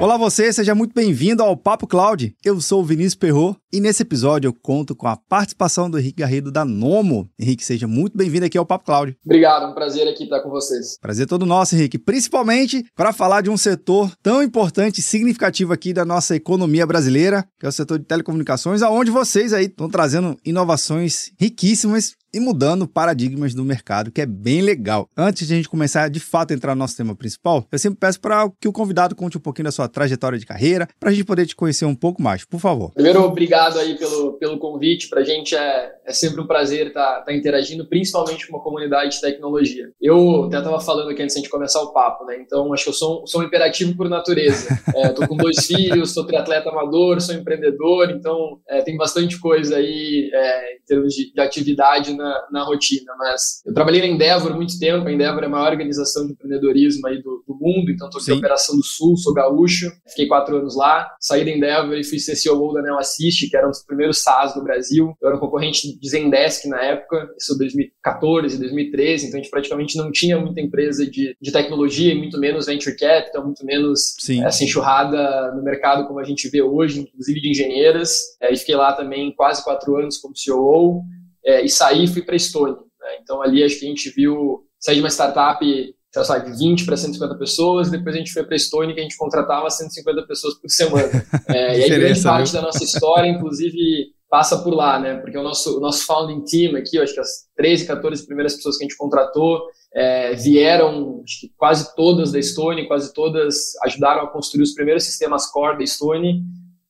Olá você, seja muito bem-vindo ao Papo Cloud. Eu sou o Vinícius Perro e nesse episódio eu conto com a participação do Henrique Garrido da Nomo. Henrique, seja muito bem-vindo aqui ao Papo Cloud. Obrigado, um prazer aqui estar com vocês. Prazer todo nosso, Henrique, principalmente para falar de um setor tão importante e significativo aqui da nossa economia brasileira, que é o setor de telecomunicações, aonde vocês aí estão trazendo inovações riquíssimas e mudando paradigmas do mercado, que é bem legal. Antes de a gente começar de fato a entrar no nosso tema principal, eu sempre peço para que o convidado conte um pouquinho da sua trajetória de carreira, para a gente poder te conhecer um pouco mais, por favor. Primeiro, obrigado aí pelo, pelo convite. Para a gente é, é sempre um prazer estar tá, tá interagindo, principalmente com uma comunidade de tecnologia. Eu até estava falando aqui antes de começar o papo, né? Então, acho que eu sou, sou um imperativo por natureza. Estou é, com dois filhos, sou triatleta amador, sou empreendedor, então é, tem bastante coisa aí é, em termos de, de atividade na, na rotina, mas eu trabalhei na Endeavor muito tempo, a Endeavor é a maior organização de empreendedorismo aí do, do mundo, então estou aqui Operação do Sul, sou gaúcho, fiquei quatro anos lá, saí da Endeavor e fui ser CEO da Neo Assist, que era um dos primeiros SaaS do Brasil, eu era um concorrente de Zendesk na época, isso 2014, 2013, então a gente praticamente não tinha muita empresa de, de tecnologia, muito menos venture capital, muito menos Sim. essa enxurrada no mercado como a gente vê hoje, inclusive de engenheiras, é, e fiquei lá também quase quatro anos como CEO, é, e saí e fui para a Estônia. Né? Então ali acho que a gente viu, sair de uma startup de 20 para 150 pessoas, e depois a gente foi para a Estônia que a gente contratava 150 pessoas por semana. É, e aí grande parte da nossa história, inclusive, passa por lá, né? Porque o nosso, o nosso founding team aqui, eu acho que as 13, 14 primeiras pessoas que a gente contratou é, vieram, acho que quase todas da Estônia, quase todas ajudaram a construir os primeiros sistemas core da Estônia,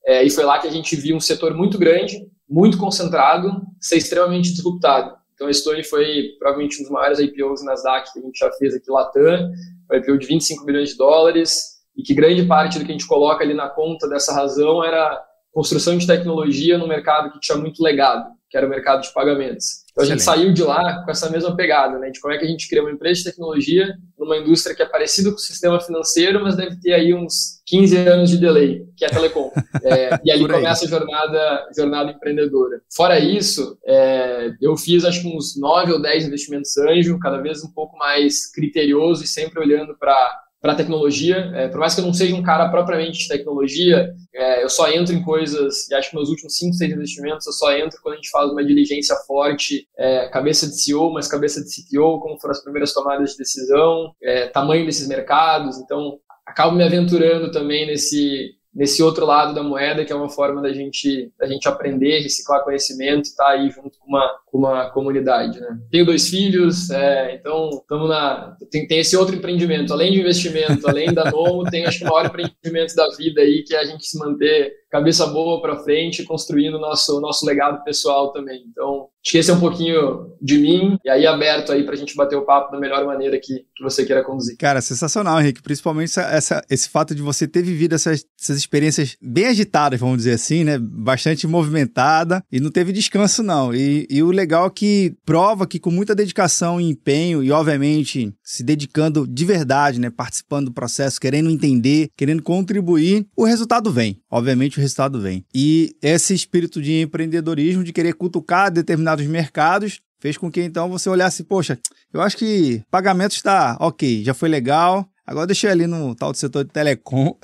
é, e foi lá que a gente viu um setor muito grande, muito concentrado, ser extremamente disruptado. Então, a Stone foi provavelmente um dos maiores IPOs Nasdaq que a gente já fez aqui Latam, um IPO de 25 bilhões de dólares, e que grande parte do que a gente coloca ali na conta dessa razão era construção de tecnologia no mercado que tinha muito legado, que era o mercado de pagamentos. Então a gente saiu de lá com essa mesma pegada, né, de como é que a gente cria uma empresa de tecnologia numa indústria que é parecida com o sistema financeiro, mas deve ter aí uns 15 anos de delay, que é a telecom. É, e ali começa a jornada, jornada empreendedora. Fora isso, é, eu fiz acho que uns 9 ou 10 investimentos anjo, cada vez um pouco mais criterioso e sempre olhando para para tecnologia. É, por mais que eu não seja um cara propriamente de tecnologia, é, eu só entro em coisas, e acho que meus últimos 5, 6 investimentos eu só entro quando a gente faz uma diligência forte, é, cabeça de CEO, mas cabeça de CTO, como foram as primeiras tomadas de decisão, é, tamanho desses mercados. Então, acabo me aventurando também nesse nesse outro lado da moeda, que é uma forma da gente, da gente aprender, reciclar conhecimento e estar tá aí junto com uma, com uma comunidade. Né? Tenho dois filhos, é, então estamos na. Tem, tem esse outro empreendimento, além de investimento, além da Nomo, tem acho que o maior empreendimento da vida aí, que é a gente se manter cabeça boa para frente, construindo o nosso, nosso legado pessoal também. Então, esqueça um pouquinho de mim e aí aberto aí para a gente bater o papo da melhor maneira que, que você queira conduzir. Cara, sensacional, Henrique. Principalmente essa, essa, esse fato de você ter vivido essas, essas experiências bem agitadas, vamos dizer assim, né? Bastante movimentada e não teve descanso, não. E, e o legal é que prova que com muita dedicação e empenho e, obviamente, se dedicando de verdade, né? Participando do processo, querendo entender, querendo contribuir, o resultado vem. Obviamente, o resultado vem. E esse espírito de empreendedorismo, de querer cutucar determinados mercados, fez com que então você olhasse, poxa, eu acho que pagamento está ok, já foi legal. Agora deixa eu ali no tal do setor de telecom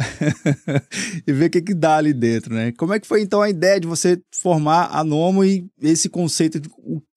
e ver o que, que dá ali dentro, né? Como é que foi então a ideia de você formar a Nomo e esse conceito? De,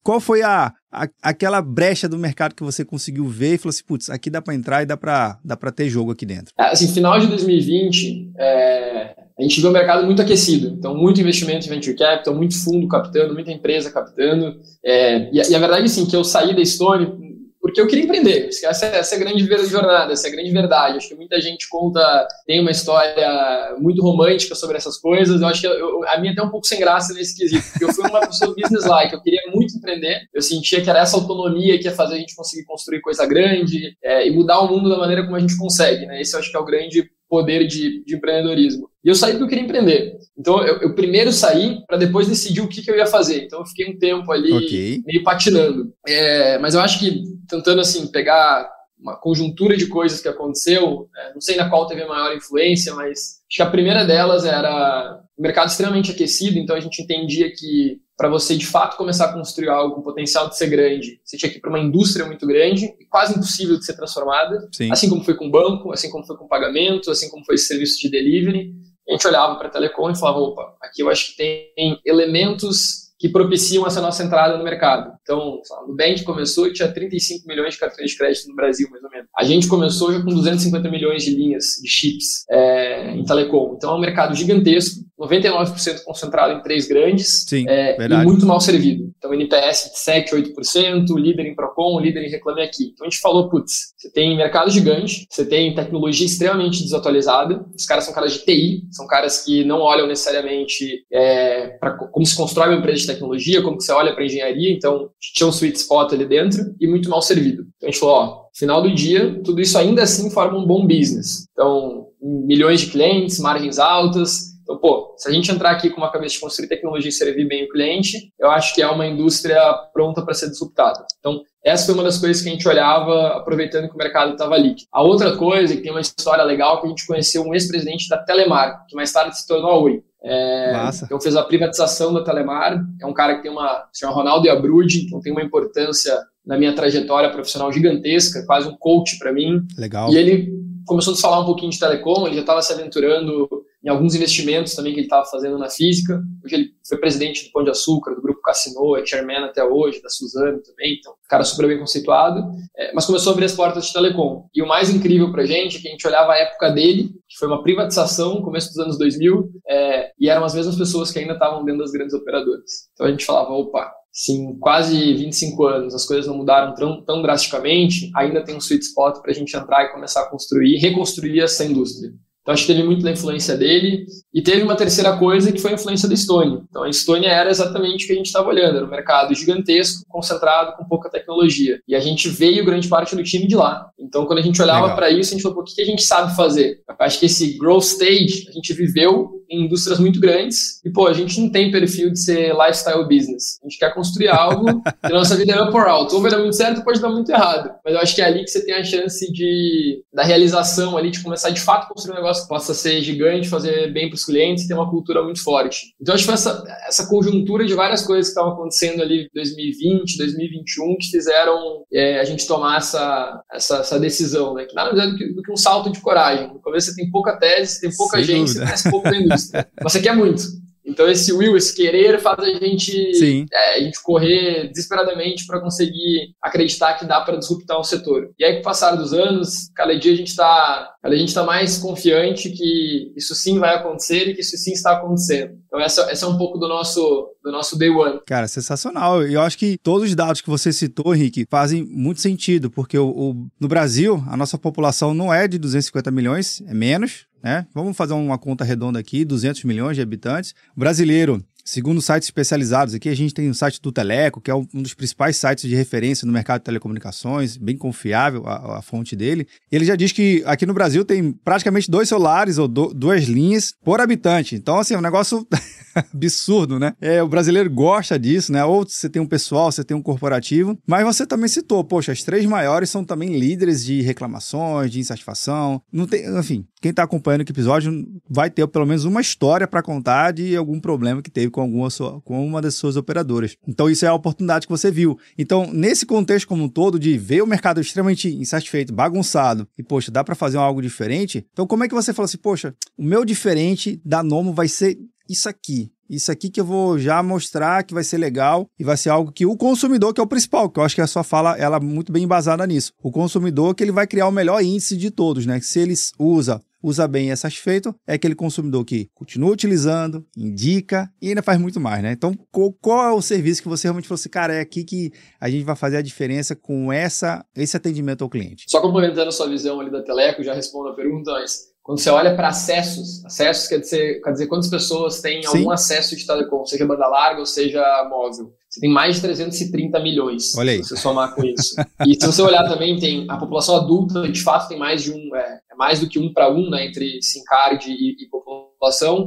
qual foi a, a, aquela brecha do mercado que você conseguiu ver e falou assim, putz, aqui dá para entrar e dá para dá ter jogo aqui dentro? É, assim, final de 2020, é, a gente viu o mercado muito aquecido. Então, muito investimento em venture capital, muito fundo captando, muita empresa captando. É, e, e, a verdade, sim, que eu saí da Stone porque eu queria empreender. Essa, essa é a grande jornada, essa é a grande verdade. Acho que muita gente conta, tem uma história muito romântica sobre essas coisas. Eu acho que eu, a minha é até um pouco sem graça nesse quesito, porque eu fui uma pessoa business-like, eu queria muito empreender, eu sentia que era essa autonomia que ia fazer a gente conseguir construir coisa grande é, e mudar o mundo da maneira como a gente consegue, né? Esse eu acho que é o grande poder de, de empreendedorismo. E eu saí porque eu queria empreender. Então, eu, eu primeiro saí para depois decidir o que, que, eu ia fazer. Então, eu fiquei um tempo ali okay. meio patinando. É, mas eu acho que, tentando, assim, pegar uma conjuntura de coisas que aconteceu, é, não sei na qual teve a maior influência, mas acho que a primeira delas era o mercado extremamente aquecido, então a gente entendia que para você de fato começar a construir algo com potencial de ser grande, você tinha que ir para uma indústria muito grande e quase impossível de ser transformada, Sim. assim como foi com o banco, assim como foi com o pagamento, assim como foi esse serviço de delivery. A gente olhava para a telecom e falava, opa, aqui eu acho que tem elementos que propiciam essa nossa entrada no mercado. Então, o Nubank começou e tinha 35 milhões de cartões de crédito no Brasil, mais ou menos. A gente começou já com 250 milhões de linhas de chips é, em telecom. Então, é um mercado gigantesco, 99% concentrado em três grandes Sim, é, e muito mal servido. Então, NPS de 7, 8%, líder em Procon, líder em Reclame Aqui. Então, a gente falou, putz, você tem mercado gigante, você tem tecnologia extremamente desatualizada, os caras são caras de TI, são caras que não olham necessariamente é, para como se constrói uma empresa de tecnologia, como que você olha para engenharia, então tinha um sweet spot ali dentro e muito mal servido. Então, a gente falou, ó, final do dia, tudo isso ainda assim forma um bom business. Então, milhões de clientes, margens altas, então, pô, se a gente entrar aqui com uma cabeça de construir tecnologia e servir bem o cliente, eu acho que é uma indústria pronta para ser disruptada. Então, essa foi uma das coisas que a gente olhava aproveitando que o mercado estava líquido. A outra coisa, que tem uma história legal, que a gente conheceu um ex-presidente da Telemar, que mais tarde se tornou a Oi. É, então fez a privatização da Telemar, é um cara que tem uma, se chama Ronaldo Iabrude, então tem uma importância na minha trajetória profissional gigantesca, quase um coach para mim. Legal. E ele começou a falar um pouquinho de telecom, ele já estava se aventurando em alguns investimentos também que ele estava fazendo na física. Hoje ele foi presidente do Pão de Açúcar, do Grupo Cassino, é chairman até hoje, da Suzano também, então, cara super bem conceituado, é, mas começou a abrir as portas de telecom. E o mais incrível pra gente é que a gente olhava a época dele, que foi uma privatização, começo dos anos 2000, é, e eram as mesmas pessoas que ainda estavam dentro das grandes operadoras. Então a gente falava, opa, se em quase 25 anos as coisas não mudaram tão, tão drasticamente, ainda tem um sweet spot para a gente entrar e começar a construir, reconstruir essa indústria. Então, acho que teve muito da influência dele. E teve uma terceira coisa que foi a influência da Estônia. Então, a Estônia era exatamente o que a gente estava olhando. Era um mercado gigantesco, concentrado, com pouca tecnologia. E a gente veio grande parte do time de lá. Então, quando a gente olhava para isso, a gente falou, o que a gente sabe fazer? Eu acho que esse growth stage a gente viveu em indústrias muito grandes. E, pô, a gente não tem perfil de ser lifestyle business. A gente quer construir algo e nossa vida é up or out. Ou vai dar muito certo, pode dar muito errado. Mas eu acho que é ali que você tem a chance de, da realização ali, de começar de fato a construir um negócio que possa ser gigante, fazer bem para os clientes e ter uma cultura muito forte. Então, acho que foi essa, essa conjuntura de várias coisas que estavam acontecendo ali em 2020, 2021, que fizeram é, a gente tomar essa, essa, essa, decisão, né? Que nada mais é do que, do que um salto de coragem. No começo você tem pouca tese, você tem pouca Sem gente, dúvida. você conhece pouco da indústria. Você quer muito. Então esse will, esse querer faz a gente, é, a gente correr desesperadamente para conseguir acreditar que dá para disruptar um setor. E aí com o passar dos anos, cada dia a gente está, a gente está mais confiante que isso sim vai acontecer e que isso sim está acontecendo. Então essa, essa é um pouco do nosso do nosso day one. Cara, sensacional. E eu acho que todos os dados que você citou, Henrique, fazem muito sentido, porque o, o, no Brasil a nossa população não é de 250 milhões, é menos, né? Vamos fazer uma conta redonda aqui, 200 milhões de habitantes. Brasileiro, segundo sites especializados aqui, a gente tem o site do Teleco, que é um dos principais sites de referência no mercado de telecomunicações, bem confiável a, a fonte dele. Ele já diz que aqui no Brasil tem praticamente dois celulares ou do, duas linhas por habitante. Então, assim, é um negócio absurdo, né? É, o brasileiro gosta disso, né? Ou você tem um pessoal, você tem um corporativo, mas você também citou, poxa, as três maiores são também líderes de reclamações, de insatisfação. Não tem, enfim, quem está acompanhando o episódio vai ter pelo menos uma história para contar de algum problema que teve com alguma sua, com uma das suas operadoras. Então isso é a oportunidade que você viu. Então, nesse contexto como um todo de ver o mercado extremamente insatisfeito, bagunçado, e poxa, dá para fazer algo diferente. Então, como é que você fala assim, poxa, o meu diferente da Nomo vai ser isso aqui. Isso aqui que eu vou já mostrar que vai ser legal e vai ser algo que o consumidor, que é o principal, que eu acho que a sua fala ela é muito bem embasada nisso. O consumidor que ele vai criar o melhor índice de todos, né? Se ele usa usa bem e é satisfeito, é aquele consumidor que continua utilizando, indica e ainda faz muito mais, né? Então, qual, é o serviço que você realmente falou assim, cara, é aqui que a gente vai fazer a diferença com essa, esse atendimento ao cliente? Só complementando a sua visão ali da Teleco, já respondo a pergunta, mas quando você olha para acessos, acessos quer dizer, quer dizer quantas pessoas têm Sim. algum acesso de telecom, seja banda larga ou seja móvel. Você tem mais de 330 milhões. Olha aí. Se você somar com isso. e se você olhar também, tem a população adulta, de fato, tem mais de um, é, é mais do que um para um, né, entre SIM card e, e população.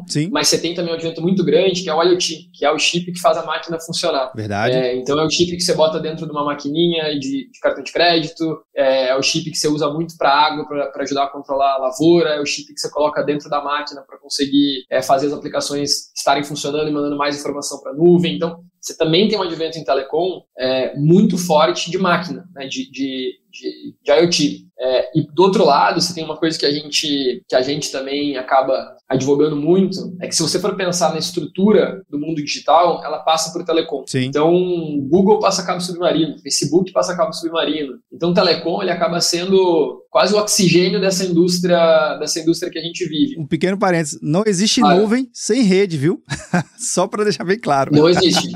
Sim. Mas você tem também um advento muito grande, que é o IoT, que é o chip que faz a máquina funcionar. Verdade. É, então é o chip que você bota dentro de uma maquininha de, de cartão de crédito, é, é, o chip que você usa muito para água, para ajudar a controlar a lavoura, é o chip que você coloca dentro da máquina para conseguir é, fazer as aplicações estarem funcionando e mandando mais informação para a nuvem. Então, você também tem um advento em telecom é, muito forte de máquina, né, de, de, de, de IoT. É, e do outro lado, você tem uma coisa que a gente que a gente também acaba advogando muito, é que se você for pensar na estrutura do mundo digital, ela passa por telecom. Sim. Então, Google passa cabo submarino, Facebook passa cabo submarino. Então, telecom ele acaba sendo quase o oxigênio dessa indústria, dessa indústria que a gente vive. Um pequeno parênteses, não existe ah, nuvem sem rede, viu? Só para deixar bem claro. Não existe.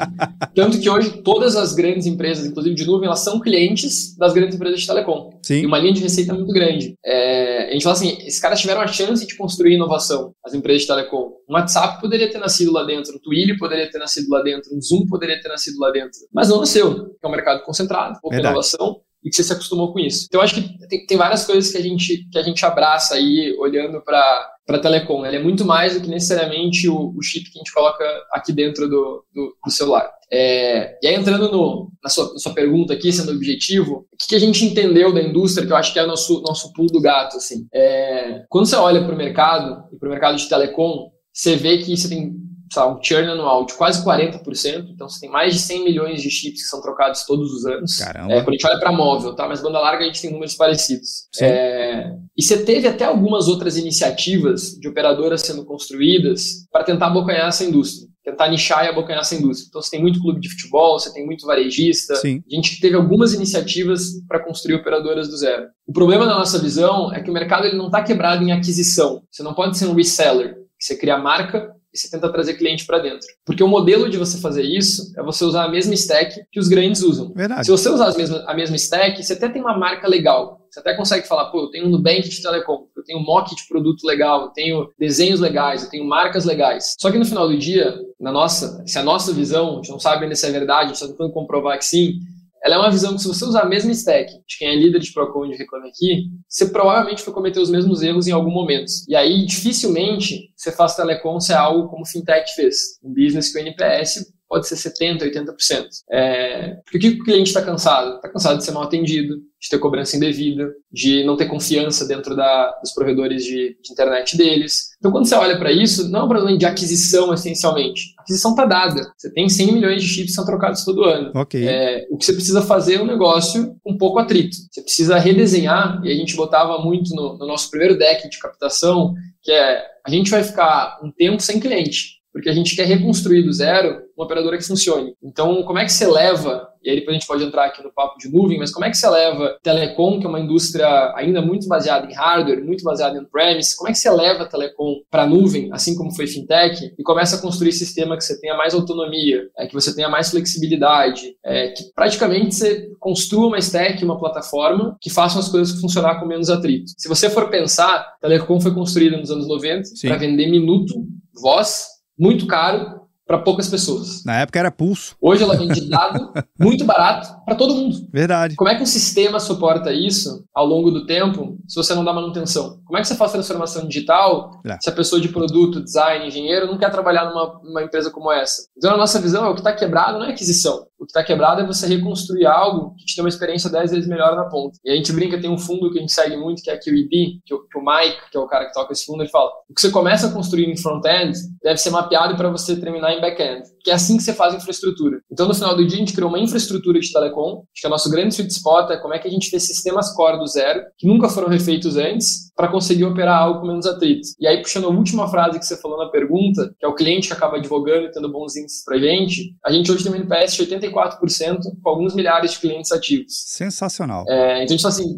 Tanto que hoje todas as grandes empresas, inclusive de nuvem, elas são clientes das grandes empresas de telecom. Sim. E uma linha de receita muito grande. É, a gente fala assim, esses caras tiveram a chance de construir inovação, as empresas de telecom. Um WhatsApp poderia ter nascido lá dentro, um Twilio poderia ter nascido lá dentro, um Zoom poderia ter nascido lá dentro. Mas não nasceu, é um mercado concentrado, pouca Verdade. inovação e que você se acostumou com isso. Então, eu acho que tem, tem várias coisas que a gente, que a gente abraça aí, olhando para para telecom. Ele é muito mais do que necessariamente o, o, chip que a gente coloca aqui dentro do, do, do celular. É, e aí, entrando no, na, sua, na, sua, pergunta aqui, sendo objetivo, o que, que, a gente entendeu da indústria, que eu acho que é o nosso, nosso pulo do gato, assim. É, quando você olha para o mercado, e para o mercado de telecom, você vê que você tem sabe, um churn anual de quase 40%, então você tem mais de 100 milhões de chips que são trocados todos os anos. Caramba. É, quando a gente olha para móvel, tá? Mas banda larga a gente tem números parecidos. É, e você teve até algumas outras iniciativas de operadoras sendo construídas para tentar abocanhar essa indústria tentar nichar e abocanhar essa indústria. Então, você tem muito clube de futebol, você tem muito varejista. Sim. A gente teve algumas iniciativas para construir operadoras do zero. O problema na nossa visão é que o mercado ele não está quebrado em aquisição. Você não pode ser um reseller. Você cria a marca, e você tenta trazer cliente para dentro. Porque o modelo de você fazer isso é você usar a mesma stack que os grandes usam. Verdade. Se você usar mesmas, a mesma stack, você até tem uma marca legal. Você até consegue falar, pô, eu tenho um Nubank de telecom, eu tenho um mock de produto legal, eu tenho desenhos legais, eu tenho marcas legais. Só que no final do dia, na nossa, se a nossa visão, a gente não sabe ainda se é verdade, a gente está tentando comprovar que sim, ela é uma visão que se você usar a mesma stack de quem é líder de Procon de Reclame Aqui, você provavelmente vai cometer os mesmos erros em algum momento. E aí, dificilmente, você faz telecom ser algo como o Fintech fez. Um business que o NPS pode ser 70%, 80%. É, porque o que o cliente está cansado? Está cansado de ser mal atendido, de ter cobrança indevida, de não ter confiança dentro da, dos provedores de, de, internet deles. Então, quando você olha para isso, não é um problema de aquisição, essencialmente. A aquisição está dada. Você tem 100 milhões de chips que são trocados todo ano. Okay. É, o que você precisa fazer é um negócio com pouco atrito. Você precisa redesenhar, e a gente botava muito no, no nosso primeiro deck de captação, que é a gente vai ficar um tempo sem cliente porque a gente quer reconstruir do zero uma operadora que funcione. Então, como é que você leva, e aí depois a gente pode entrar aqui no papo de nuvem, mas como é que você leva telecom, que é uma indústria ainda muito baseada em hardware, muito baseada em on-premise, como é que você leva telecom para nuvem, assim como foi fintech, e começa a construir sistema que você tenha mais autonomia, é, que você tenha mais flexibilidade, é, que praticamente você construa uma stack, uma plataforma que faça as coisas funcionar com menos atrito. Se você for pensar, telecom foi construída nos anos 90 para vender minuto, voz, muito caro para poucas pessoas. Na época era pulso. Hoje ela vende dado muito barato para todo mundo. Verdade. Como é que o sistema suporta isso ao longo do tempo se você não dá manutenção? Como é que você faz transformação digital é. se a pessoa de produto, design, engenheiro não quer trabalhar numa, numa empresa como essa? Então a nossa visão é o que está quebrado não é aquisição. O que está quebrado é você reconstruir algo que te tem uma experiência 10 vezes melhor na ponta. E a gente brinca, tem um fundo que a gente segue muito, que é a QED, que o, que o Mike, que é o cara que toca esse fundo, ele fala: o que você começa a construir em front-end deve ser mapeado para você terminar em back-end. Que é assim que você faz infraestrutura. Então, no final do dia, a gente criou uma infraestrutura de telecom. Acho que o nosso grande sweet spot é como é que a gente fez sistemas core do zero, que nunca foram refeitos antes, para conseguir operar algo com menos atrito. E aí, puxando a última frase que você falou na pergunta, que é o cliente que acaba advogando e tendo bons índices para gente, a gente hoje tem um NPS de 84% com alguns milhares de clientes ativos. Sensacional. É, então, a gente fala assim,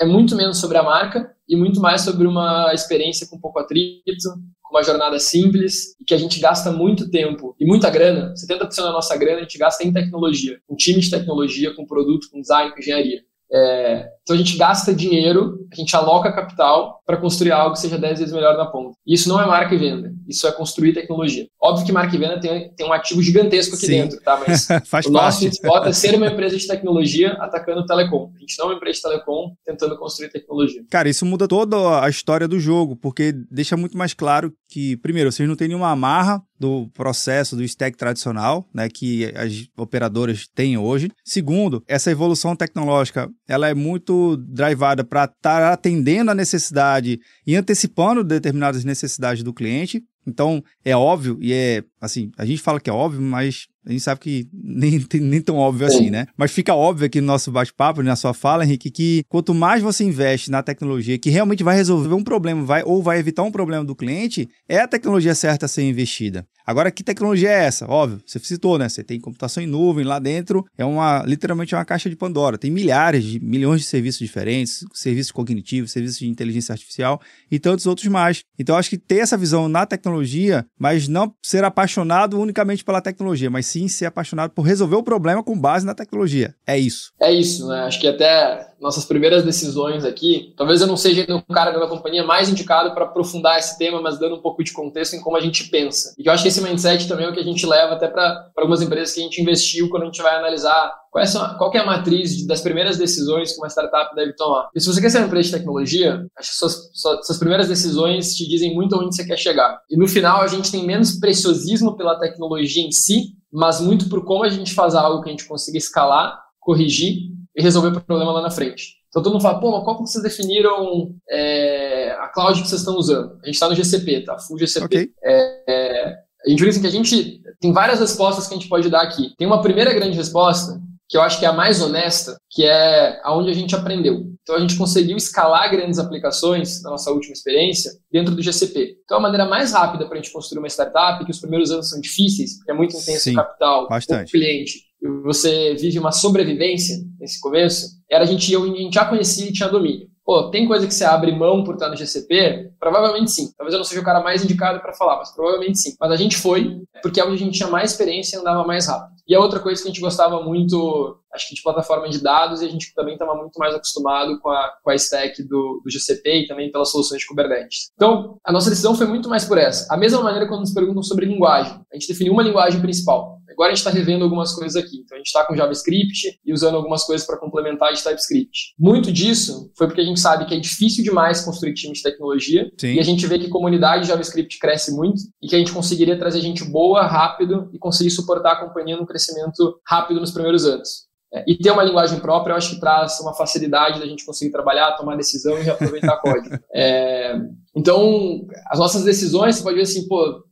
é muito menos sobre a marca e muito mais sobre uma experiência com pouco atrito, com uma jornada simples e que a gente gasta muito tempo e muita grana, 70% da nossa grana a gente gasta em tecnologia, com time de tecnologia, com produto, com design, com engenharia. É, então a gente gasta dinheiro, a gente aloca capital para construir algo que seja 10 vezes melhor na ponta. E isso não é marca e venda, isso é construir tecnologia. Óbvio que marca e venda tem, tem um ativo gigantesco aqui Sim. dentro, tá? Mas o nosso spot é ser uma empresa de tecnologia atacando o telecom. A gente não é uma empresa de telecom tentando construir tecnologia. Cara, isso muda toda a história do jogo, porque deixa muito mais claro que, primeiro, vocês não têm nenhuma amarra do processo do stack tradicional, né, que as operadoras têm hoje. Segundo, essa evolução tecnológica, ela é muito drivada para estar tá atendendo a necessidade e antecipando determinadas necessidades do cliente. Então, é óbvio e é assim, a gente fala que é óbvio, mas a gente sabe que nem, nem tão óbvio assim, né? Mas fica óbvio aqui no nosso bate-papo, na sua fala, Henrique, que quanto mais você investe na tecnologia que realmente vai resolver um problema, vai ou vai evitar um problema do cliente, é a tecnologia certa a ser investida. Agora, que tecnologia é essa? Óbvio, você citou, né? Você tem computação em nuvem lá dentro, é uma literalmente uma caixa de Pandora. Tem milhares de milhões de serviços diferentes, serviços cognitivos, serviços de inteligência artificial e tantos outros mais. Então, acho que ter essa visão na tecnologia, mas não ser apaixonado unicamente pela tecnologia, mas sim ser apaixonado por resolver o problema com base na tecnologia. É isso. É isso, né? Acho que até nossas primeiras decisões aqui, talvez eu não seja o cara da companhia mais indicado para aprofundar esse tema, mas dando um pouco de contexto em como a gente pensa. E eu acho que esse mindset também é o que a gente leva até para algumas empresas que a gente investiu quando a gente vai analisar qual, é, qual é a matriz das primeiras decisões que uma startup deve tomar. E se você quer ser uma empresa de tecnologia, acho que suas, suas, suas primeiras decisões te dizem muito onde você quer chegar. E no final a gente tem menos preciosismo pela tecnologia em si, mas muito por como a gente faz algo que a gente consiga escalar, corrigir e resolver o problema lá na frente. Então todo mundo fala, pô, mas qual que vocês definiram é, a cloud que vocês estão usando? A gente está no GCP, tá? Full GCP. Okay. É, é, a gente diz que a gente tem várias respostas que a gente pode dar aqui. Tem uma primeira grande resposta, que eu acho que é a mais honesta, que é aonde a gente aprendeu. Então a gente conseguiu escalar grandes aplicações na nossa última experiência dentro do GCP. Então a maneira mais rápida para a gente construir uma startup, que os primeiros anos são difíceis, porque é muito intenso Sim, o capital, o cliente, você vive uma sobrevivência nesse começo, era a gente, a gente já conhecia e tinha domínio. Pô, tem coisa que você abre mão por estar no GCP? Provavelmente sim. Talvez eu não seja o cara mais indicado para falar, mas provavelmente sim. Mas a gente foi, porque é onde a gente tinha mais experiência e andava mais rápido. E a outra coisa que a gente gostava muito, acho que de plataforma de dados, e a gente também estava muito mais acostumado com a, com a stack do, do GCP e também pelas soluções de Kubernetes. Então, a nossa decisão foi muito mais por essa. A mesma maneira quando nos perguntam sobre linguagem. A gente definiu uma linguagem principal. Agora a gente está revendo algumas coisas aqui. Então a gente está com JavaScript e usando algumas coisas para complementar de TypeScript. Muito disso foi porque a gente sabe que é difícil demais construir time de tecnologia Sim. e a gente vê que a comunidade de JavaScript cresce muito e que a gente conseguiria trazer gente boa, rápido e conseguir suportar a companhia num crescimento rápido nos primeiros anos. É, e ter uma linguagem própria, eu acho que traz uma facilidade da gente conseguir trabalhar, tomar decisão e reaproveitar código. É, então, as nossas decisões, você pode ver assim, pô,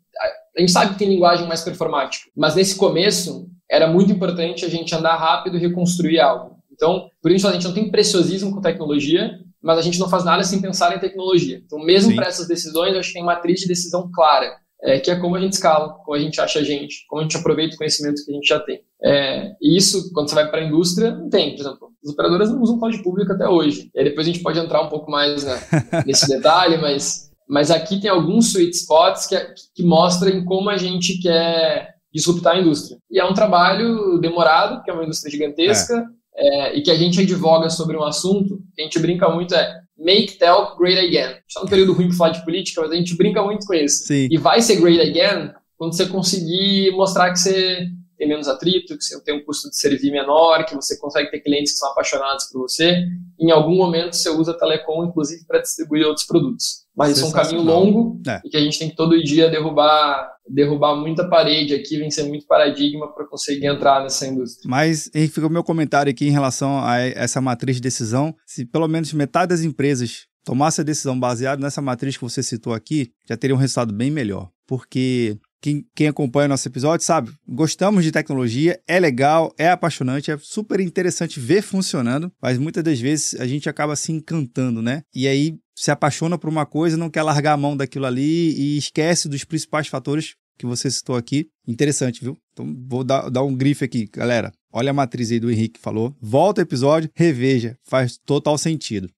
a gente sabe que tem linguagem mais performática, mas nesse começo era muito importante a gente andar rápido e reconstruir algo. Então, por isso a gente não tem preciosismo com tecnologia, mas a gente não faz nada sem pensar em tecnologia. Então, mesmo para essas decisões, eu acho que tem matriz de decisão clara, é, que é como a gente escala, como a gente acha a gente, como a gente aproveita o conhecimento que a gente já tem. É, e isso, quando você vai para a indústria, não tem. Por exemplo, as operadoras não usam cloud público até hoje. E aí depois a gente pode entrar um pouco mais né, nesse detalhe, mas mas aqui tem alguns sweet spots que, que mostram como a gente quer disruptar a indústria. E é um trabalho demorado, porque é uma indústria gigantesca, é. É, e que a gente advoga sobre um assunto que a gente brinca muito é make telco great again. Está num período ruim para falar de política, mas a gente brinca muito com isso. Sim. E vai ser great again quando você conseguir mostrar que você tem menos atrito, que você tem um custo de servir menor, que você consegue ter clientes que são apaixonados por você. Em algum momento você usa a telecom, inclusive, para distribuir outros produtos. Mas isso é um caminho longo é. e que a gente tem que todo dia derrubar, derrubar muita parede aqui, vencer muito paradigma para conseguir entrar nessa indústria. Mas, Henrique, fica o meu comentário aqui em relação a essa matriz de decisão. Se pelo menos metade das empresas tomasse a decisão baseada nessa matriz que você citou aqui, já teria um resultado bem melhor. Porque quem, quem acompanha o nosso episódio sabe, gostamos de tecnologia, é legal, é apaixonante, é super interessante ver funcionando, mas muitas das vezes a gente acaba se encantando, né? E aí se apaixona por uma coisa, não quer largar a mão daquilo ali e esquece dos principais fatores que você citou aqui. Interessante, viu? Então vou dar, dar um grife aqui, galera. Olha a matriz aí do Henrique que falou. Volta o episódio, reveja, faz total sentido.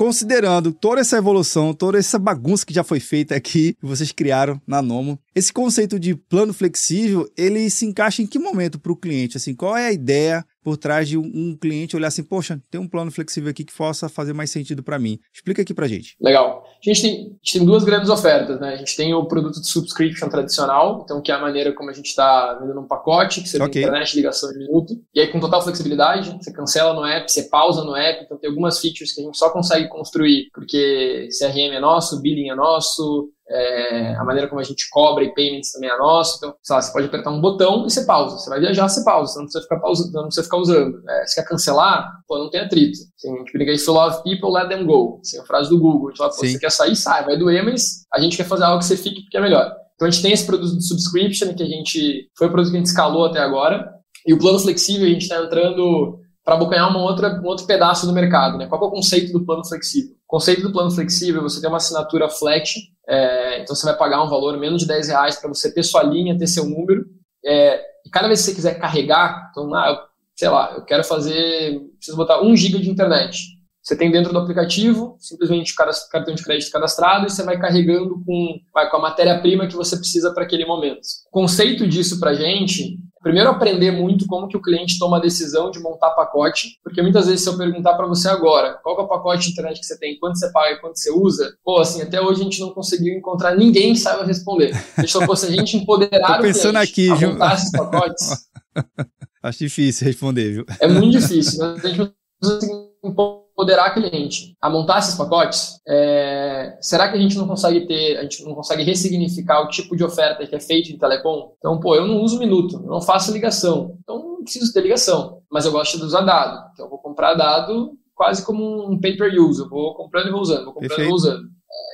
considerando toda essa evolução, toda essa bagunça que já foi feita aqui, que vocês criaram na Nomo, esse conceito de plano flexível, ele se encaixa em que momento para o cliente? Assim, qual é a ideia por trás de um cliente olhar assim, poxa, tem um plano flexível aqui que possa fazer mais sentido para mim. Explica aqui para gente. Legal. A gente, tem, a gente tem duas grandes ofertas, né? A gente tem o produto de subscription tradicional, então que é a maneira como a gente está vendendo um pacote, que você okay. tem internet, ligação de minuto, e aí com total flexibilidade, você cancela no app, você pausa no app, então tem algumas features que a gente só consegue construir porque CRM é nosso, billing é nosso, é, a maneira como a gente cobra e payments também é nossa. Então, lá, você pode apertar um botão e você pausa. Você vai viajar, você pausa. Você não precisa ficar, pausa, não precisa ficar usando. É, se quer cancelar, pô, não tem atrito. Assim, a gente brinca you love people, let them go. Assim, a frase do Google. A gente fala, pô, você quer sair, sai. Vai doer, mas a gente quer fazer algo que você fique porque é melhor. Então, a gente tem esse produto de subscription, que a gente foi o produto que a gente escalou até agora. E o plano flexível, a gente está entrando para abocanhar uma outra, um outro pedaço do mercado. Né? Qual é o conceito do plano flexível? O conceito do plano flexível, você tem uma assinatura flat, é, então você vai pagar um valor menos de 10 reais para você ter sua linha, ter seu número. É, e cada vez que você quiser carregar, então, ah, eu, sei lá, eu quero fazer, preciso botar 1 GB de internet. Você tem dentro do aplicativo, simplesmente cartão de crédito cadastrado e você vai carregando com, vai, com a matéria-prima que você precisa para aquele momento. O conceito disso para gente Primeiro, aprender muito como que o cliente toma a decisão de montar pacote, porque muitas vezes se eu perguntar para você agora, qual é o pacote de internet que você tem, quanto você paga e quanto você usa, pô, assim, até hoje a gente não conseguiu encontrar ninguém que saiba responder. A gente só se a gente empoderar Tô pensando o cliente aqui, a montar esses pacotes... Acho difícil responder, viu? É muito difícil. Mas a gente precisa empoderar cliente a montar esses pacotes, é, será que a gente não consegue ter, a gente não consegue ressignificar o tipo de oferta que é feito em telecom? Então, pô, eu não uso minuto, eu não faço ligação, então não preciso ter ligação, mas eu gosto de usar dado, então eu vou comprar dado quase como um pay-per-use, eu vou comprando e vou usando, vou comprando Perfeito. e vou usando.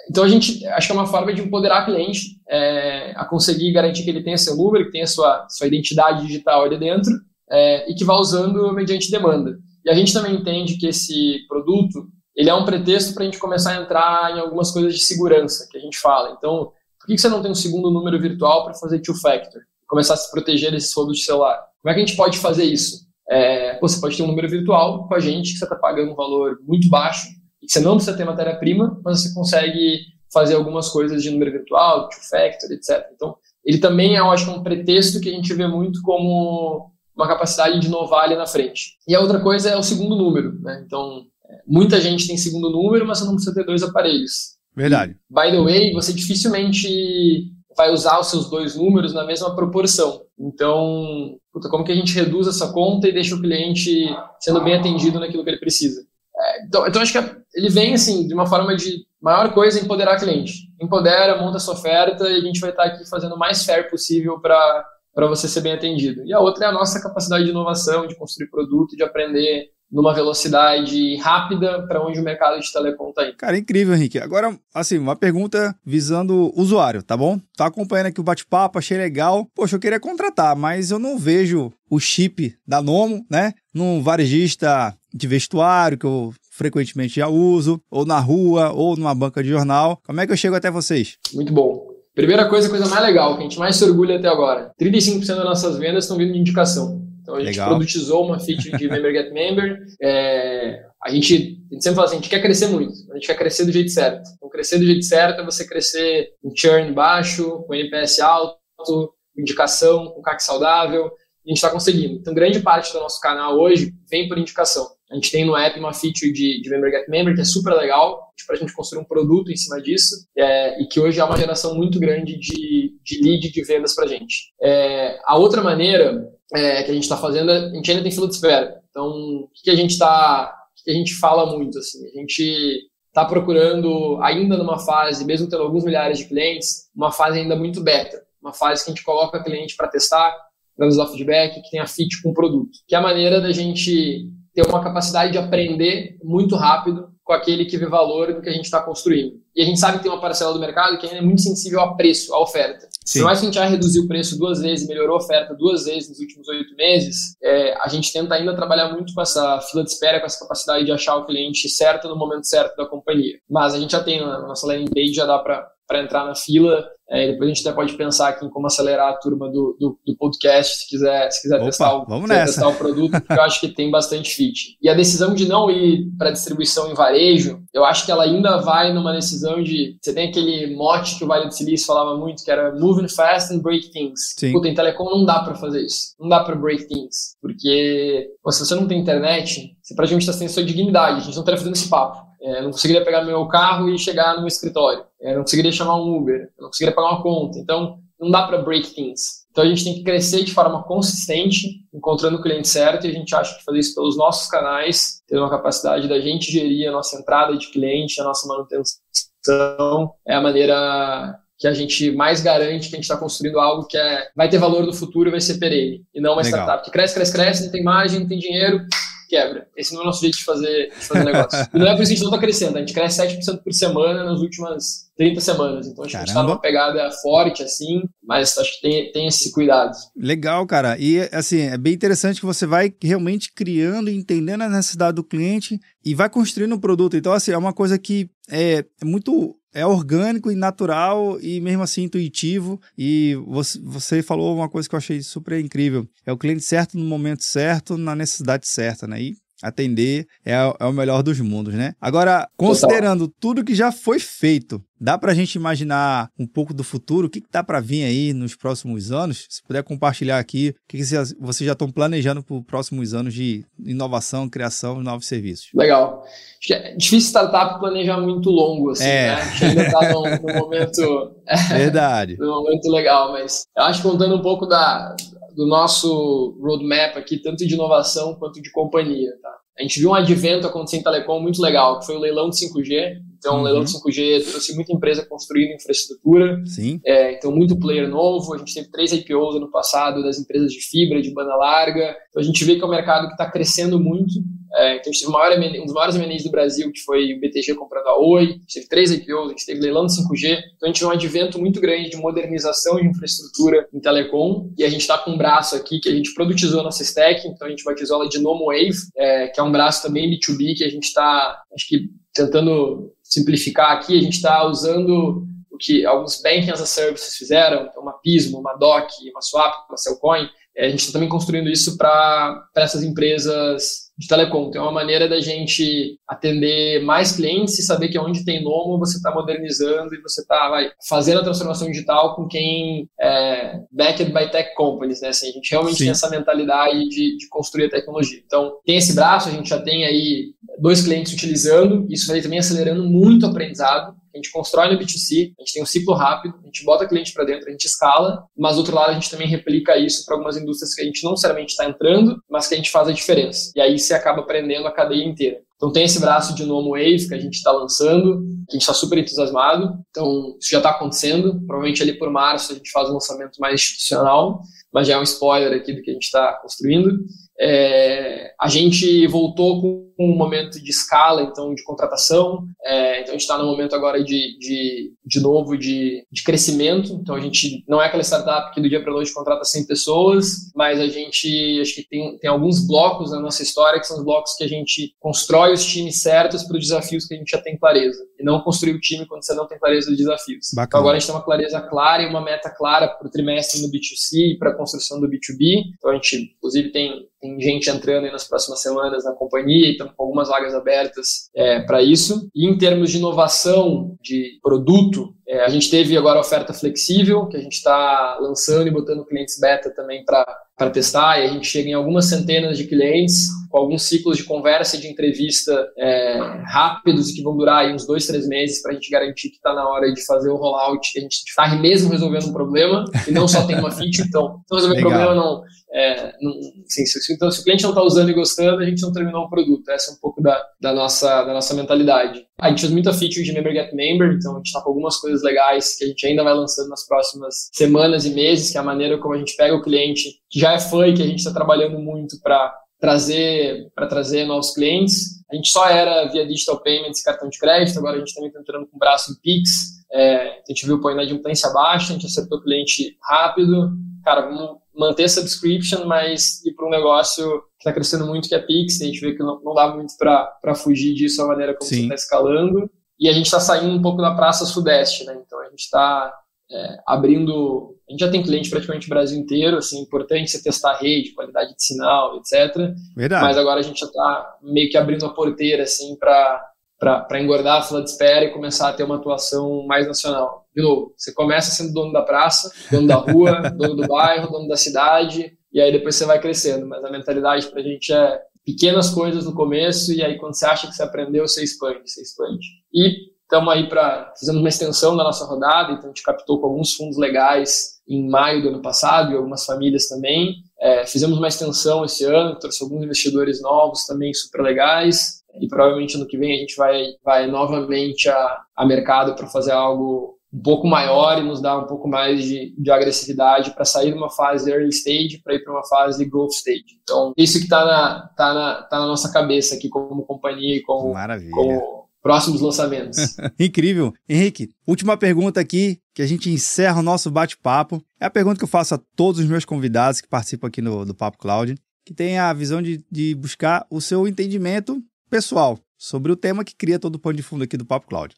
Então a gente acho que é uma forma de empoderar o cliente é, a conseguir garantir que ele tenha seu número, que tenha sua, sua identidade digital ali dentro é, e que vá usando mediante demanda. E a gente também entende que esse produto ele é um pretexto para a gente começar a entrar em algumas coisas de segurança que a gente fala. Então, por que você não tem um segundo número virtual para fazer two-factor? Começar a se proteger desses roubos de celular. Como é que a gente pode fazer isso? É, você pode ter um número virtual com a gente que você está pagando um valor muito baixo e que você não precisa ter matéria-prima, mas você consegue fazer algumas coisas de número virtual, two-factor, etc. Então, ele também é, eu acho, um pretexto que a gente vê muito como uma capacidade de inovar ali na frente. E a outra coisa é o segundo número, né? Então, é, muita gente tem segundo número, mas você não precisa ter dois aparelhos. Verdade. E, by the way, você dificilmente vai usar os seus dois números na mesma proporção. Então, puta, como que a gente reduz essa conta e deixa o cliente sendo bem atendido naquilo que ele precisa? É, então, então, acho que ele vem, assim, de uma forma de maior coisa empoderar o cliente. Empodera, monta a sua oferta e a gente vai estar aqui fazendo o mais fair possível para para você ser bem atendido. E a outra é a nossa capacidade de inovação, de construir produto, de aprender numa velocidade rápida para onde o mercado de telecom está indo. Cara, incrível, Henrique. Agora, assim, uma pergunta visando o usuário, tá bom? Tá acompanhando aqui o bate-papo, achei legal. Poxa, eu queria contratar, mas eu não vejo o chip da Nomo, né? Num varejista de vestuário que eu frequentemente já uso, ou na rua, ou numa banca de jornal. Como é que eu chego até vocês? Muito bom. Primeira coisa, a coisa mais legal, que a gente mais se orgulha até agora: 35% das nossas vendas estão vindo de indicação. Então a gente legal. produtizou uma feature de Member Get Member. É, a, gente, a gente sempre fala assim: a gente quer crescer muito, a gente quer crescer do jeito certo. Então, crescer do jeito certo é você crescer com churn baixo, com NPS alto, com indicação, com CAC saudável. A gente está conseguindo. Então, grande parte do nosso canal hoje vem por indicação. A gente tem no app uma feature de, de Member Get Member que é super legal para a gente construir um produto em cima disso é, e que hoje é uma geração muito grande de, de lead de vendas para a gente. É, a outra maneira é, que a gente está fazendo, a gente ainda tem fila de espera. Então, o que, a gente está, que a gente fala muito assim, a gente está procurando ainda numa fase, mesmo tendo alguns milhares de clientes, uma fase ainda muito beta, uma fase que a gente coloca cliente para testar, para nos dar feedback, que tenha fit com o produto, que é a maneira da gente ter uma capacidade de aprender muito rápido com aquele que vê valor no que a gente está construindo. E a gente sabe que tem uma parcela do mercado que ainda é muito sensível ao preço, à oferta. Sim. Por mais que a gente já reduziu o preço duas vezes, melhorou a oferta duas vezes nos últimos oito meses, é, a gente tenta ainda trabalhar muito com essa fila de espera, com essa capacidade de achar o cliente certo no momento certo da companhia. Mas a gente já tem na nossa landing page, já dá para para entrar na fila. É, depois a gente até pode pensar aqui em como acelerar a turma do, do, do podcast, se quiser, se quiser, Opa, testar, o, vamos quiser testar o produto, porque eu acho que tem bastante fit. E a decisão de não ir para distribuição em varejo, eu acho que ela ainda vai numa decisão de. Você tem aquele mote que o Vale do Silício falava muito, que era moving fast and break things. Sim. Puta, em telecom não dá para fazer isso. Não dá para break things. Porque pô, se você não tem internet, você praticamente está sem sua dignidade. A gente não estaria fazendo esse papo. É, não conseguiria pegar meu carro e chegar no escritório. É, não conseguiria chamar um Uber. Não conseguiria pagar uma conta. Então, não dá para break things. Então, a gente tem que crescer de forma consistente, encontrando o cliente certo, e a gente acha que fazer isso pelos nossos canais, ter uma capacidade da gente gerir a nossa entrada de cliente, a nossa manutenção, é a maneira que a gente mais garante que a gente está construindo algo que é, vai ter valor no futuro e vai ser perene, e não uma Legal. startup que cresce, cresce, cresce, não tem margem, não tem dinheiro, quebra. Esse não é o nosso jeito de fazer, de fazer negócio. e não é por isso que a gente não está crescendo, a gente cresce 7% por semana nas últimas 30 semanas. Então acho que a gente está numa pegada forte, assim, mas acho que tem, tem esse cuidado. Legal, cara. E assim, é bem interessante que você vai realmente criando, e entendendo a necessidade do cliente e vai construindo um produto. Então, assim, é uma coisa que é muito é orgânico e natural e mesmo assim intuitivo. E você, falou uma coisa que eu achei super incrível. É o cliente certo no momento certo, na necessidade certa, né? E atender é, é o melhor dos mundos, né? Agora, considerando tudo que já foi feito, dá pra gente imaginar um pouco do futuro? O que, que dá pra vir aí nos próximos anos? Se puder compartilhar aqui, o que, que vocês já estão planejando para os próximos anos de inovação, criação de novos serviços? Legal. Acho que é difícil startup planejar muito longo, assim, É. né? A gente ainda está num, num momento Verdade. num momento legal, mas eu acho que contando um pouco da, do nosso roadmap aqui, tanto de inovação quanto de companhia, tá? A gente viu um advento acontecer em telecom muito legal, que foi o leilão de 5G. Então, Uhum. o leilão de 5G trouxe muita empresa construindo infraestrutura, Sim. é, então, muito player novo. A gente teve três IPOs ano passado das empresas de fibra, de banda larga. Então, a gente vê que é um mercado que está crescendo muito. É, então, a gente teve maior M&A um dos maiores M&As do Brasil, que foi o BTG comprando a Oi. A gente teve três IPOs, a gente teve leilão de 5G. Então, a gente vê um advento muito grande de modernização de infraestrutura em telecom. E a gente está com um braço aqui que a gente produtizou a nossa stack. Então, a gente batizou ela de Nomo Wave, é, que é um braço também B2B que a gente está, acho que, tentando simplificar aqui. A gente está usando o que alguns banking as a services fizeram, então uma Pismo, uma Doc, uma Swap, uma Cellcoin, é, a gente está também construindo isso para essas empresas de telecom. Então é uma maneira da gente atender mais clientes e saber que onde tem Nomo você está modernizando e você está fazendo a transformação digital com quem é backed by tech companies, né? Assim, a gente realmente Sim. tem essa mentalidade de, de construir a tecnologia. Então tem esse braço, a gente já tem aí dois clientes utilizando, isso vai também acelerando muito o aprendizado. A gente constrói no B2C, a gente tem um ciclo rápido, a gente bota cliente para dentro, a gente escala, mas do outro lado a gente também replica isso para algumas indústrias que a gente não necessariamente está entrando, mas que a gente faz a diferença. E aí você acaba aprendendo a cadeia inteira. Então tem esse braço de Nomo Wave que a gente está lançando, que a gente está super entusiasmado. Então isso já está acontecendo. Provavelmente ali por março a gente faz um lançamento mais institucional, mas já é um spoiler aqui do que a gente está construindo. É, a gente voltou com um momento de escala, então, de contratação. É, então, a gente está no momento agora de, de, de novo de, de crescimento. Então, a gente não é aquela startup que do dia para noite contrata 100 pessoas, mas a gente, acho que tem, tem alguns blocos na nossa história que são os blocos que a gente constrói os times certos para os desafios que a gente já tem clareza. E não construir o time quando você não tem clareza dos desafios. Bacana. Então, agora a gente tem uma clareza clara e uma meta clara para o trimestre no B2C e para a construção do B2B. Então, a gente, inclusive, tem tem gente entrando nas próximas semanas na companhia e estamos com algumas vagas abertas é, para isso. E em termos de inovação de produto, é, a gente teve agora a oferta flexível, que a gente está lançando e botando clientes beta também para testar, e a gente chega em algumas centenas de clientes, com alguns ciclos de conversa e de entrevista é, rápidos que vão durar aí uns dois, três meses para a gente garantir que está na hora de fazer o rollout, que a gente está mesmo resolvendo um problema, e não só tem uma feature, então, não resolver Legal. problema não, é, não assim, se, então, se o cliente não está usando e gostando, a gente não terminou o produto. Essa é um pouco da, da, nossa, da nossa mentalidade. A gente faz muita feature de Member Get Member, então a gente está com algumas coisas legais que a gente ainda vai lançando nas próximas semanas e meses, que é a maneira como a gente pega o cliente que já é fã e que a gente está trabalhando muito para trazer para trazer novos clientes. A gente só era via digital payments, cartão de crédito, agora a gente também está entrando com o braço em Pix. É, a gente viu pô, inadimplência baixa, a gente acertou o cliente rápido. Cara, vamos manter subscription, mas ir para um negócio que está crescendo muito, que é Pix. A gente vê que não, não dá muito para fugir disso, a maneira como Sim. você está escalando. e a gente está saindo um pouco da Praça Sudeste, né? Então a gente está é, abrindo. A gente já tem cliente praticamente o Brasil inteiro, assim, é importante você testar a rede, qualidade de sinal, etc. Verdade. Mas agora a gente já está meio que abrindo a porteira, assim, para para engordar a fila de espera e começar a ter uma atuação mais nacional. De novo, você começa sendo dono da praça, dono da rua, dono do bairro, dono da cidade, e aí depois você vai crescendo. Mas a mentalidade para a gente é pequenas coisas no começo, e aí quando você acha que você aprendeu, você expande, você expande. E estamos aí para fazendo uma extensão da nossa rodada, então a gente captou com alguns fundos legais em maio do ano passado e algumas famílias também. É, fizemos uma extensão esse ano, trouxe alguns investidores novos também super legais e provavelmente ano que vem a gente vai, vai novamente a, a mercado para fazer algo um pouco maior e nos dar um pouco mais de, de agressividade para sair de uma fase early stage para ir para uma fase growth stage. Então, isso que está na, tá na, tá na nossa cabeça aqui como companhia e como, como próximos lançamentos. Incrível. Henrique, última pergunta aqui, que a gente encerra o nosso bate-papo. É a pergunta que eu faço a todos os meus convidados que participam aqui no, do Papo Cloud, que tem a visão de, de buscar o seu entendimento pessoal sobre o tema que cria todo o pano de fundo aqui do Papo Cloud.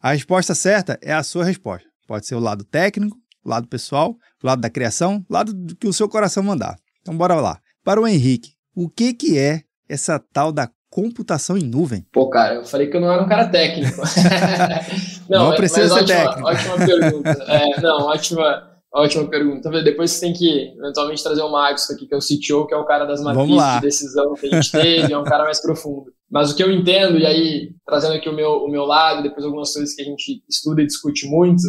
A resposta certa é a sua resposta. Pode ser o lado técnico, o lado pessoal, o lado da criação, o lado do que o seu coração mandar. Então bora lá. Para o Henrique, o que, que é essa tal da computação em nuvem? Pô, cara, eu falei que eu não era um cara técnico. não, não precisa ser ótima, técnico. Ótima pergunta. É, não, ótima, ótima pergunta. Depois você tem que, eventualmente, trazer o Marcos aqui, que é o CTO, que é o cara das matrizes de decisão que a gente teve, é um cara mais profundo. Mas o que eu entendo, e aí trazendo aqui o meu, o meu lado, depois algumas coisas que a gente estuda e discute muito,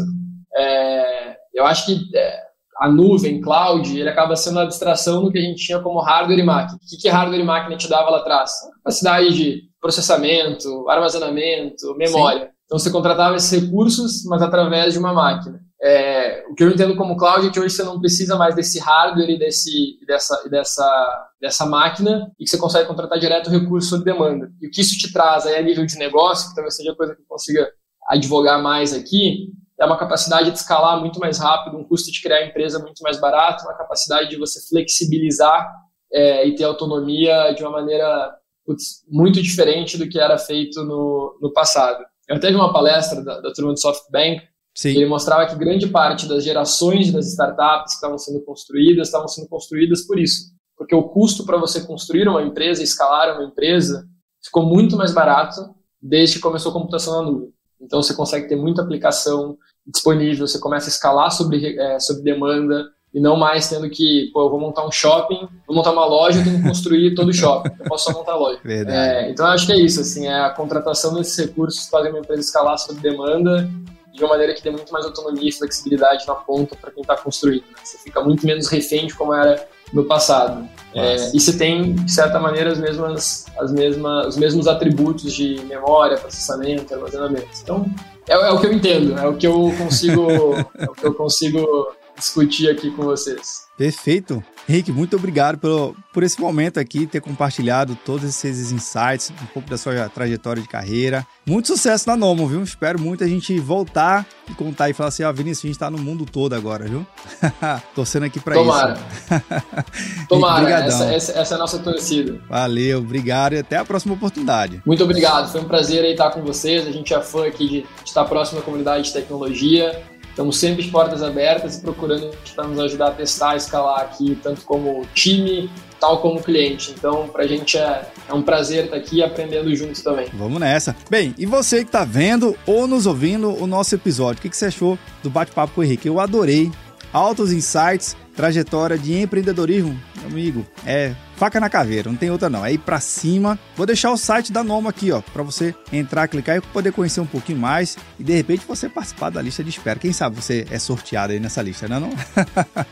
é, eu acho que é, a nuvem, cloud, ele acaba sendo a abstração do que a gente tinha como hardware e máquina. O que, que hardware e máquina te dava lá atrás? Capacidade de processamento, armazenamento, memória. Sim. Então você contratava esses recursos, mas através de uma máquina. É, o que eu entendo como cloud é que hoje você não precisa mais desse hardware e desse, dessa, dessa, dessa máquina e que você consegue contratar direto o recurso sob demanda. E o que isso te traz aí a nível de negócio, que talvez seja a coisa que eu consiga advogar mais aqui, é uma capacidade de escalar muito mais rápido, um custo de criar a empresa muito mais barato, uma capacidade de você flexibilizar é, e ter autonomia de uma maneira putz, muito diferente do que era feito no, no passado. Eu teve uma palestra da, da turma do SoftBank Sim. Ele mostrava que grande parte das gerações das startups que estavam sendo construídas estavam sendo construídas por isso. Porque o custo para você construir uma empresa, escalar uma empresa, ficou muito mais barato desde que começou a computação na nuvem. Então você consegue ter muita aplicação disponível, você começa a escalar sobre, é, sobre demanda e não mais tendo que, pô, eu vou montar um shopping, vou montar uma loja, eu tenho que construir todo o shopping. Eu posso só montar a loja. É, então eu acho que é isso, assim, é a contratação desses recursos fazem uma empresa escalar sob demanda de uma maneira que dê muito mais autonomia e flexibilidade na ponta para quem está construindo. Né? Você fica muito menos refém de como era no passado. É, e você tem, de certa maneira, as mesmas, as mesmas, os mesmos atributos de memória, processamento, armazenamento. Então, é, é o que eu entendo, é o que eu consigo, é o que eu consigo discutir aqui com vocês. Perfeito. Henrique, muito obrigado pelo, por esse momento aqui, ter compartilhado todos esses insights, um pouco da sua trajetória de carreira. Muito sucesso na Nomo, viu? Espero muito a gente voltar e contar e falar assim, ó, oh, Vinícius, a gente tá no mundo todo agora, viu? Torcendo aqui pra Tomara. isso. Tomara. essa, essa, essa, é a nossa torcida. Valeu, obrigado e até a próxima oportunidade. Muito obrigado, foi um prazer aí estar com vocês. A gente é fã aqui de estar próximo à comunidade de tecnologia. Estamos sempre de portas abertas e procurando para nos ajudar a testar, escalar aqui, tanto como time, tal como cliente. Então, para a gente é, é, um prazer estar aqui aprendendo juntos também. Vamos nessa. Bem, e você que está vendo ou nos ouvindo o nosso episódio, o que, que você achou do bate-papo com o Henrique? Eu adorei. Altos insights, trajetória de empreendedorismo, amigo, é faca na caveira, não tem outra não. É ir pra cima. Vou deixar o site da Noma aqui, ó, para você entrar, clicar e poder conhecer um pouquinho mais e de repente você participar da lista de espera. Quem sabe você é sorteado aí nessa lista, não é não?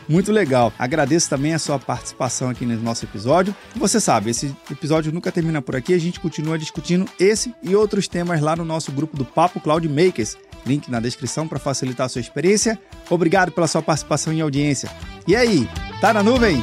Muito legal. Agradeço também a sua participação aqui no nosso episódio. Você sabe, esse episódio nunca termina por aqui, a gente continua discutindo esse e outros temas lá no nosso grupo do Papo Cloud Makers. Link na descrição para facilitar a sua experiência. Obrigado pela sua participação e audiência. E aí, tá na nuvem?